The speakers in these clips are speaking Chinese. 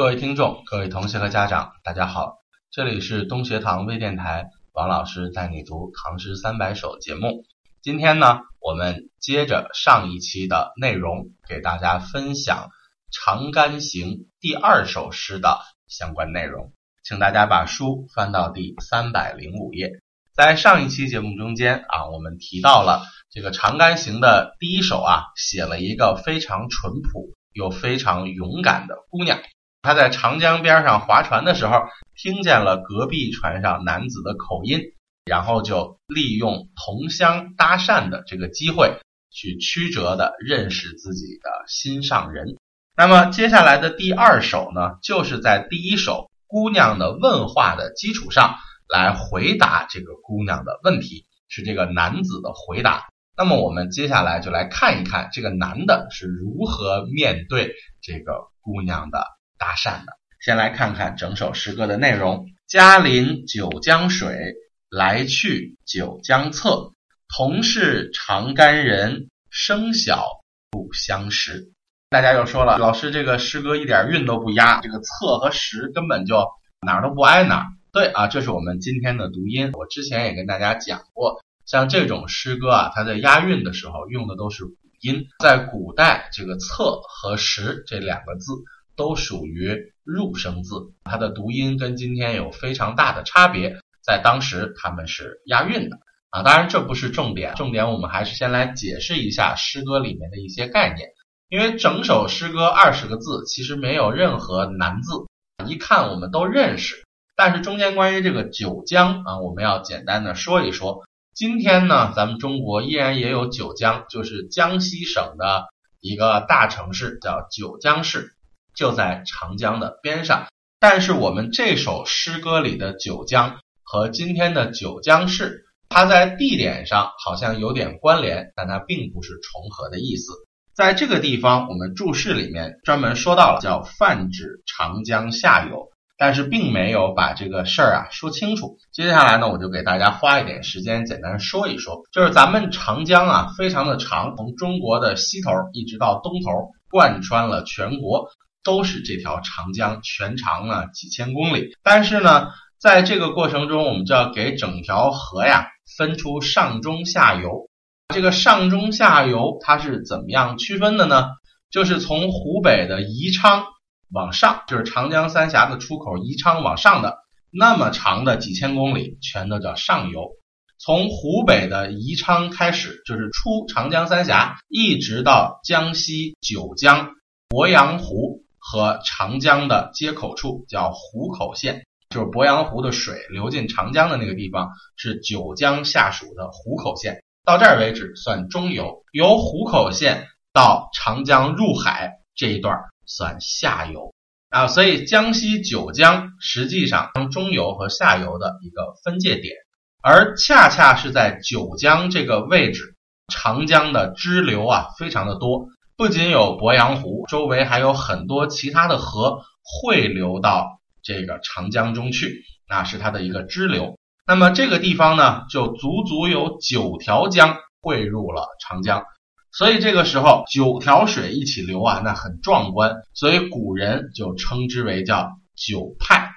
各位听众、各位同学和家长，大家好，这里是东学堂微电台，王老师带你读《唐诗三百首》节目。今天呢，我们接着上一期的内容，给大家分享《长干行》第二首诗的相关内容。请大家把书翻到第三百零五页。在上一期节目中间啊，我们提到了这个《长干行》的第一首啊，写了一个非常淳朴又非常勇敢的姑娘。他在长江边上划船的时候，听见了隔壁船上男子的口音，然后就利用同乡搭讪的这个机会，去曲折的认识自己的心上人。那么接下来的第二首呢，就是在第一首姑娘的问话的基础上来回答这个姑娘的问题，是这个男子的回答。那么我们接下来就来看一看这个男的是如何面对这个姑娘的。搭讪的，先来看看整首诗歌的内容。嘉临九江水，来去九江侧。同是长干人，生小不相识。大家又说了，老师这个诗歌一点韵都不押，这个侧和实根本就哪儿都不挨哪儿。对啊，这是我们今天的读音。我之前也跟大家讲过，像这种诗歌啊，它在押韵的时候用的都是古音。在古代，这个侧和实这两个字。都属于入声字，它的读音跟今天有非常大的差别，在当时他们是押韵的啊。当然这不是重点，重点我们还是先来解释一下诗歌里面的一些概念，因为整首诗歌二十个字其实没有任何难字，一看我们都认识。但是中间关于这个九江啊，我们要简单的说一说。今天呢，咱们中国依然也有九江，就是江西省的一个大城市叫九江市。就在长江的边上，但是我们这首诗歌里的九江和今天的九江市，它在地点上好像有点关联，但它并不是重合的意思。在这个地方，我们注释里面专门说到了，叫泛指长江下游，但是并没有把这个事儿啊说清楚。接下来呢，我就给大家花一点时间简单说一说，就是咱们长江啊，非常的长，从中国的西头一直到东头，贯穿了全国。都是这条长江，全长呢几千公里。但是呢，在这个过程中，我们就要给整条河呀分出上中下游。这个上中下游它是怎么样区分的呢？就是从湖北的宜昌往上，就是长江三峡的出口宜昌往上的那么长的几千公里，全都叫上游。从湖北的宜昌开始，就是出长江三峡，一直到江西九江鄱阳湖。和长江的接口处叫湖口县，就是鄱阳湖的水流进长江的那个地方，是九江下属的湖口县。到这儿为止算中游，由湖口县到长江入海这一段算下游啊。所以江西九江实际上中游和下游的一个分界点，而恰恰是在九江这个位置，长江的支流啊非常的多。不仅有鄱阳湖，周围还有很多其他的河汇流到这个长江中去，那是它的一个支流。那么这个地方呢，就足足有九条江汇入了长江，所以这个时候九条水一起流啊，那很壮观，所以古人就称之为叫九派，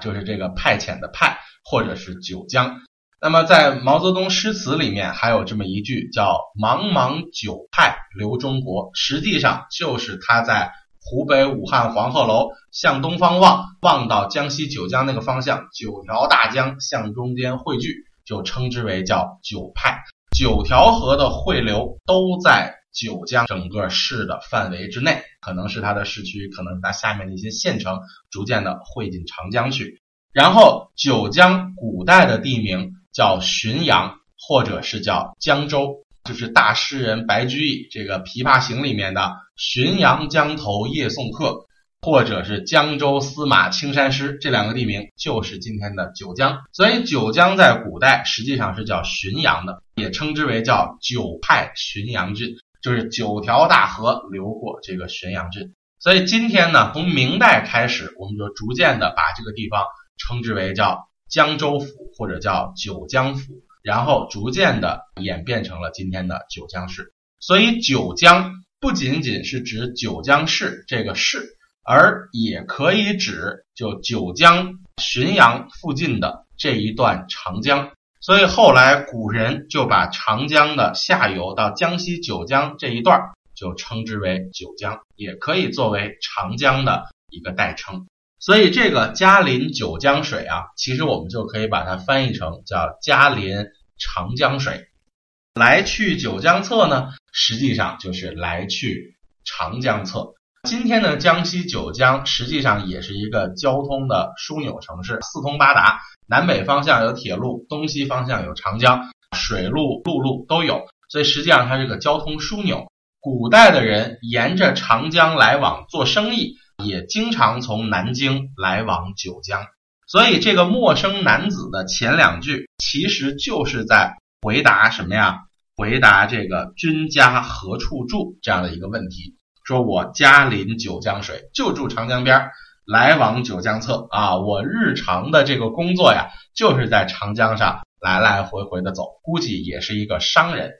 就是这个派遣的派，或者是九江。那么在毛泽东诗词里面还有这么一句叫“茫茫九派流中国”，实际上就是他在湖北武汉黄鹤楼向东方望，望到江西九江那个方向，九条大江向中间汇聚，就称之为叫九派。九条河的汇流都在九江整个市的范围之内，可能是它的市区，可能它下面的一些县城逐渐的汇进长江去。然后九江古代的地名。叫浔阳，或者是叫江州，就是大诗人白居易这个《琵琶行》里面的“浔阳江头夜送客”，或者是江州司马青衫湿这两个地名，就是今天的九江。所以九江在古代实际上是叫浔阳的，也称之为叫九派浔阳郡，就是九条大河流过这个浔阳郡。所以今天呢，从明代开始，我们就逐渐的把这个地方称之为叫。江州府或者叫九江府，然后逐渐的演变成了今天的九江市。所以九江不仅仅是指九江市这个市，而也可以指就九江、浔阳附近的这一段长江。所以后来古人就把长江的下游到江西九江这一段就称之为九江，也可以作为长江的一个代称。所以这个嘉林九江水啊，其实我们就可以把它翻译成叫嘉林长江水。来去九江侧呢，实际上就是来去长江侧。今天的江西九江实际上也是一个交通的枢纽城市，四通八达。南北方向有铁路，东西方向有长江，水路、陆路都有，所以实际上它是个交通枢纽。古代的人沿着长江来往做生意，也经常从南京来往九江。所以这个陌生男子的前两句，其实就是在回答什么呀？回答这个君家何处住这样的一个问题。说我家临九江水，就住长江边儿。来往九江侧啊，我日常的这个工作呀，就是在长江上来来回回的走，估计也是一个商人。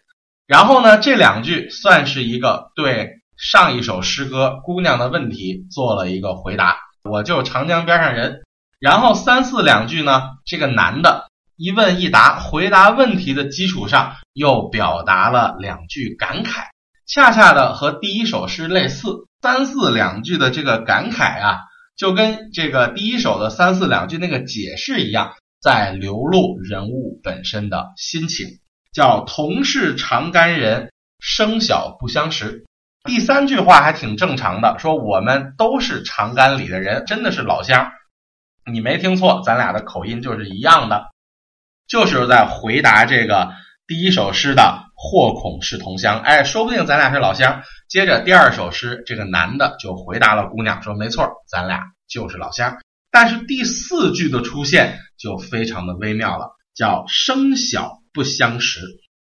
然后呢，这两句算是一个对上一首诗歌姑娘的问题做了一个回答，我就长江边上人。然后三四两句呢，这个男的一问一答，回答问题的基础上又表达了两句感慨，恰恰的和第一首诗类似。三四两句的这个感慨啊。就跟这个第一首的三四两句那个解释一样，在流露人物本身的心情，叫同是长干人，生小不相识。第三句话还挺正常的，说我们都是长干里的人，真的是老乡。你没听错，咱俩的口音就是一样的，就是在回答这个第一首诗的。或恐是同乡，哎，说不定咱俩是老乡。接着第二首诗，这个男的就回答了姑娘说：“没错，咱俩就是老乡。”但是第四句的出现就非常的微妙了，叫“生小不相识”。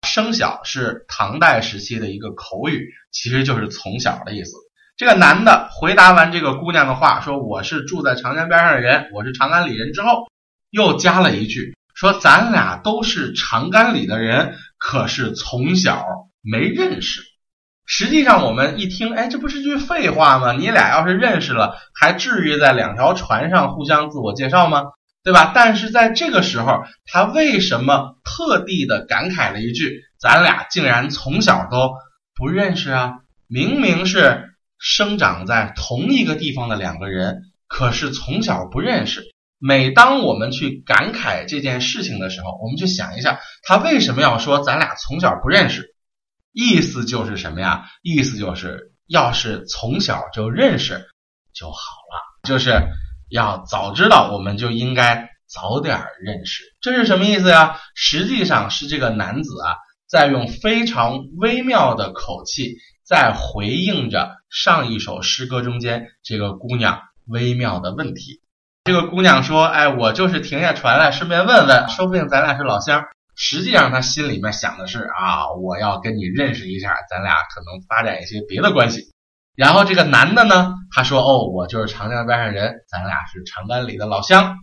生小是唐代时期的一个口语，其实就是从小的意思。这个男的回答完这个姑娘的话，说：“我是住在长江边上的人，我是长安里人。”之后又加了一句。说咱俩都是长干里的人，可是从小没认识。实际上我们一听，哎，这不是句废话吗？你俩要是认识了，还至于在两条船上互相自我介绍吗？对吧？但是在这个时候，他为什么特地的感慨了一句：“咱俩竟然从小都不认识啊？明明是生长在同一个地方的两个人，可是从小不认识。”每当我们去感慨这件事情的时候，我们就想一下，他为什么要说咱俩从小不认识？意思就是什么呀？意思就是要是从小就认识就好了，就是要早知道，我们就应该早点认识。这是什么意思呀？实际上是这个男子啊，在用非常微妙的口气，在回应着上一首诗歌中间这个姑娘微妙的问题。这个姑娘说：“哎，我就是停下船来，顺便问问，说不定咱俩是老乡。实际上，她心里面想的是啊，我要跟你认识一下，咱俩可能发展一些别的关系。然后这个男的呢，他说：哦，我就是长江边上人，咱俩是长干里的老乡。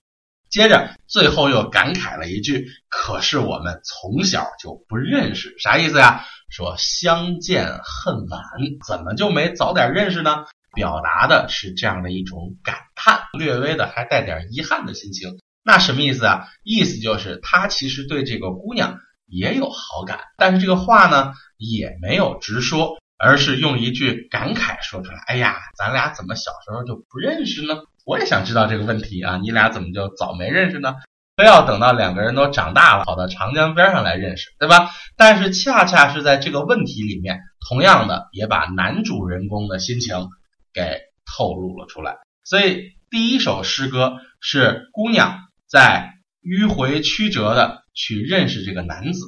接着最后又感慨了一句：可是我们从小就不认识，啥意思呀？说相见恨晚，怎么就没早点认识呢？”表达的是这样的一种感叹，略微的还带点遗憾的心情。那什么意思啊？意思就是他其实对这个姑娘也有好感，但是这个话呢也没有直说，而是用一句感慨说出来。哎呀，咱俩怎么小时候就不认识呢？我也想知道这个问题啊，你俩怎么就早没认识呢？非要等到两个人都长大了，跑到长江边上来认识，对吧？但是恰恰是在这个问题里面，同样的也把男主人公的心情。给透露了出来，所以第一首诗歌是姑娘在迂回曲折的去认识这个男子，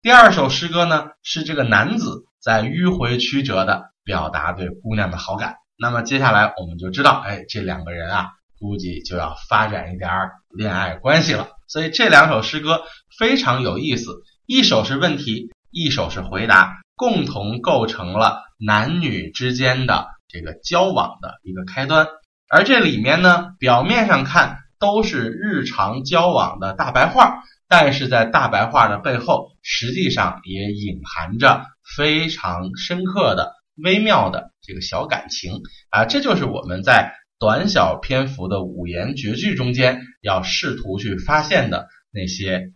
第二首诗歌呢是这个男子在迂回曲折的表达对姑娘的好感。那么接下来我们就知道，哎，这两个人啊，估计就要发展一点恋爱关系了。所以这两首诗歌非常有意思，一首是问题，一首是回答，共同构成了男女之间的。这个交往的一个开端，而这里面呢，表面上看都是日常交往的大白话，但是在大白话的背后，实际上也隐含着非常深刻的、微妙的这个小感情啊，这就是我们在短小篇幅的五言绝句中间要试图去发现的那些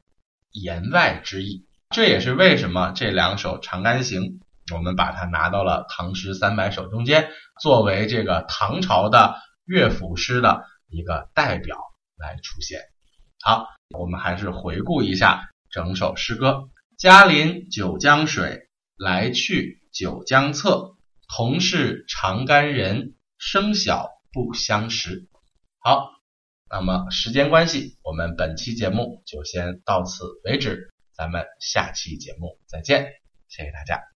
言外之意。这也是为什么这两首《长干行》，我们把它拿到了《唐诗三百首》中间，作为这个唐朝的乐府诗的一个代表来出现。好，我们还是回顾一下整首诗歌：嘉临九江水，来去九江侧。同是长干人，生小不相识。好，那么时间关系，我们本期节目就先到此为止。咱们下期节目再见，谢谢大家。